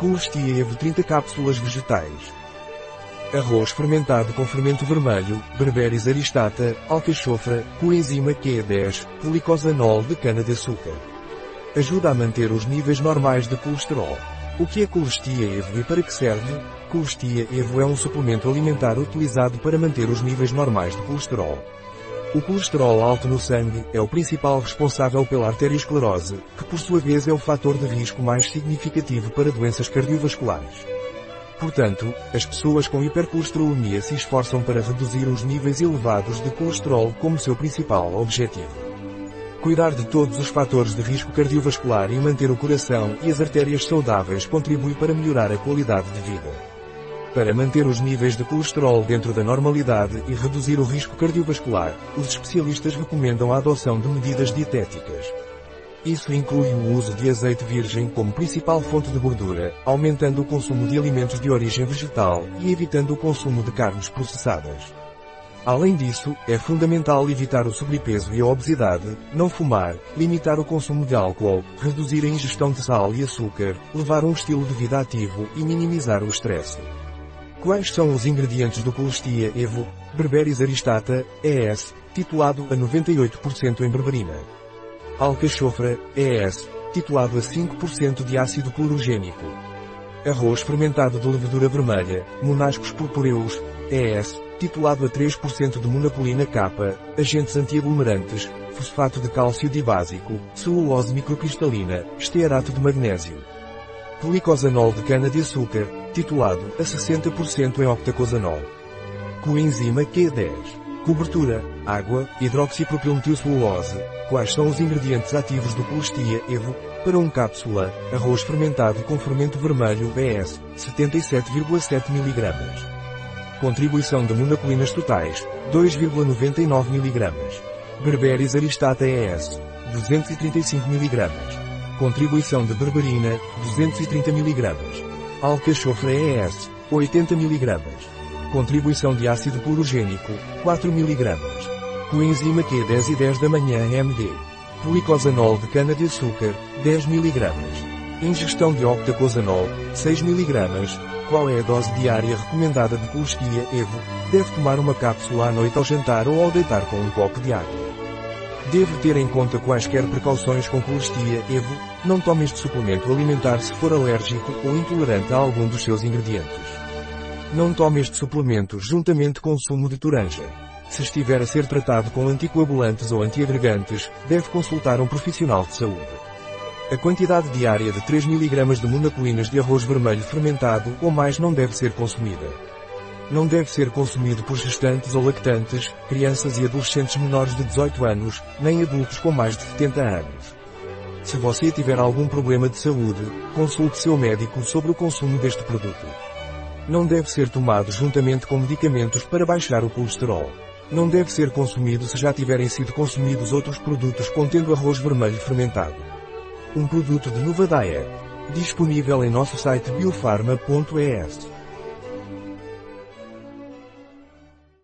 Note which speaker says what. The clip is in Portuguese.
Speaker 1: Colestia Evo 30 cápsulas vegetais. Arroz fermentado com fermento vermelho, berberis aristata, alcachofra, coenzima Q10, glicosanol de cana-de-açúcar. Ajuda a manter os níveis normais de colesterol. O que é Colestia Evo e para que serve? Colestia Evo é um suplemento alimentar utilizado para manter os níveis normais de colesterol. O colesterol alto no sangue é o principal responsável pela arteriosclerose, que por sua vez é o fator de risco mais significativo para doenças cardiovasculares. Portanto, as pessoas com hipercolesterolemia se esforçam para reduzir os níveis elevados de colesterol como seu principal objetivo. Cuidar de todos os fatores de risco cardiovascular e manter o coração e as artérias saudáveis contribui para melhorar a qualidade de vida. Para manter os níveis de colesterol dentro da normalidade e reduzir o risco cardiovascular, os especialistas recomendam a adoção de medidas dietéticas. Isso inclui o uso de azeite virgem como principal fonte de gordura, aumentando o consumo de alimentos de origem vegetal e evitando o consumo de carnes processadas. Além disso, é fundamental evitar o sobrepeso e a obesidade, não fumar, limitar o consumo de álcool, reduzir a ingestão de sal e açúcar, levar um estilo de vida ativo e minimizar o estresse. Quais são os ingredientes do Colestia Evo? Berberis aristata, ES, titulado a 98% em berberina. Alcachofra, ES, titulado a 5% de ácido clorogênico. Arroz fermentado de levedura vermelha, monascos purpureus, ES, titulado a 3% de monacolina K, agentes antiaglomerantes, fosfato de cálcio dibásico, celulose microcristalina, estearato de magnésio. Glicosanol de cana-de-açúcar, titulado a 60% em octacosanol. Coenzima Q10. Cobertura, água, hidroxipropilmetilcelulose. Quais são os ingredientes ativos do Colestia Evo? Para um cápsula, arroz fermentado com fermento vermelho BS, 77,7 mg. Contribuição de monocolinas totais, 2,99 mg. Berberis aristata ES, 235 mg. Contribuição de berberina, 230 mg. Alcachofra ES, 80 mg. Contribuição de ácido clorogênico, 4 mg. Coenzima Q10 e 10 da manhã MD. Glicosanol de cana-de-açúcar, 10 mg. Ingestão de octacosanol, 6 mg. Qual é a dose diária recomendada de Colestia Evo? Deve tomar uma cápsula à noite ao jantar ou ao deitar com um copo de água. Deve ter em conta quaisquer precauções com Colestia Evo. Não tome este suplemento alimentar se for alérgico ou intolerante a algum dos seus ingredientes. Não tome este suplemento juntamente com o sumo de toranja. Se estiver a ser tratado com anticoagulantes ou antiagregantes, deve consultar um profissional de saúde. A quantidade diária de 3 mg de monacolinas de arroz vermelho fermentado ou mais não deve ser consumida. Não deve ser consumido por gestantes ou lactantes, crianças e adolescentes menores de 18 anos, nem adultos com mais de 70 anos. Se você tiver algum problema de saúde, consulte seu médico sobre o consumo deste produto. Não deve ser tomado juntamente com medicamentos para baixar o colesterol. Não deve ser consumido se já tiverem sido consumidos outros produtos contendo arroz vermelho fermentado. Um produto de Nova. Disponível em nosso site biofarma.es.